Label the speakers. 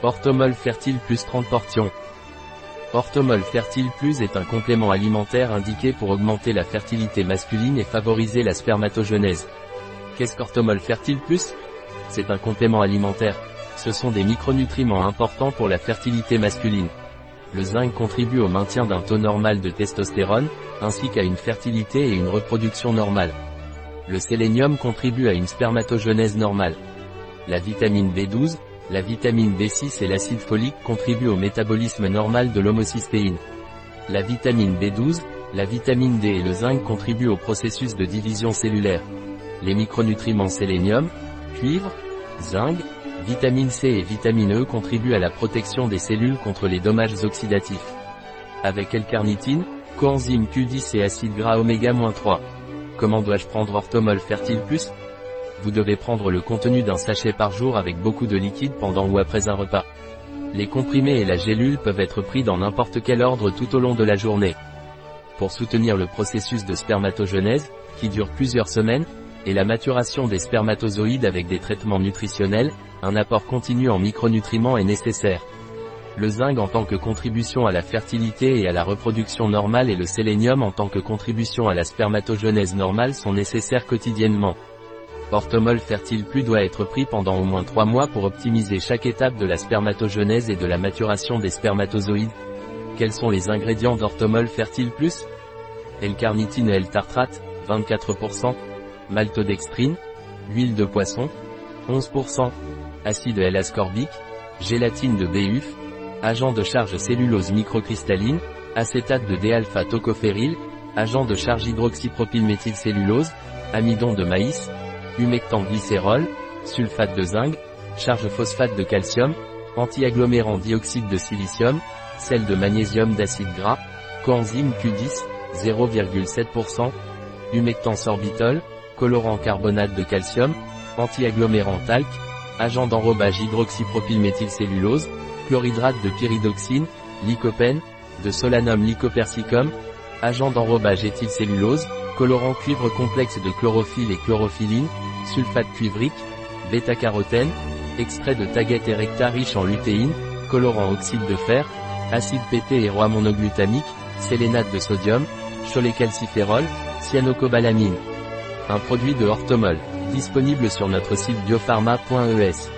Speaker 1: Orthomol Fertile Plus 30 portions. Orthomol Fertile Plus est un complément alimentaire indiqué pour augmenter la fertilité masculine et favoriser la spermatogenèse. Qu'est-ce qu'Orthomol Fertile Plus? C'est un complément alimentaire. Ce sont des micronutriments importants pour la fertilité masculine. Le zinc contribue au maintien d'un taux normal de testostérone, ainsi qu'à une fertilité et une reproduction normale. Le sélénium contribue à une spermatogenèse normale. La vitamine B12, la vitamine B6 et l'acide folique contribuent au métabolisme normal de l'homocystéine. La vitamine B12, la vitamine D et le zinc contribuent au processus de division cellulaire. Les micronutriments sélénium, cuivre, zinc, vitamine C et vitamine E contribuent à la protection des cellules contre les dommages oxydatifs. Avec L-carnitine, coenzyme Q10 et acide gras oméga-3. Comment dois-je prendre Orthomol Fertile Plus? Vous devez prendre le contenu d'un sachet par jour avec beaucoup de liquide pendant ou après un repas. Les comprimés et la gélule peuvent être pris dans n'importe quel ordre tout au long de la journée. Pour soutenir le processus de spermatogenèse, qui dure plusieurs semaines, et la maturation des spermatozoïdes avec des traitements nutritionnels, un apport continu en micronutriments est nécessaire. Le zinc en tant que contribution à la fertilité et à la reproduction normale et le sélénium en tant que contribution à la spermatogenèse normale sont nécessaires quotidiennement. Orthomol Fertile Plus doit être pris pendant au moins 3 mois pour optimiser chaque étape de la spermatogenèse et de la maturation des spermatozoïdes. Quels sont les ingrédients d'Orthomol Fertile Plus? L-carnitine et L-tartrate, 24%, maltodextrine, huile de poisson, 11%, acide L-ascorbique, gélatine de BUF, agent de charge cellulose microcristalline, acétate de D-alpha-tocophéryl, agent de charge hydroxypropylméthylcellulose, amidon de maïs, humectant glycérol, sulfate de zinc, charge phosphate de calcium, antiagglomérant dioxyde de silicium, sel de magnésium d'acide gras, coenzyme Q10, 0,7%, humectant sorbitol, colorant carbonate de calcium, antiagglomérant talc, agent d'enrobage hydroxypropylméthylcellulose, chlorhydrate de pyridoxine, lycopène, de solanum lycopersicum, agent d'enrobage éthylcellulose, colorant cuivre complexe de chlorophylle et chlorophylline, sulfate cuivrique, bêta-carotène, extrait de taguette erecta riche en lutéine, colorant oxyde de fer, acide PT et roi monoglutamique, sélénate de sodium, cholécalciférol, cyanocobalamine. Un produit de Orthomol, disponible sur notre site biopharma.es.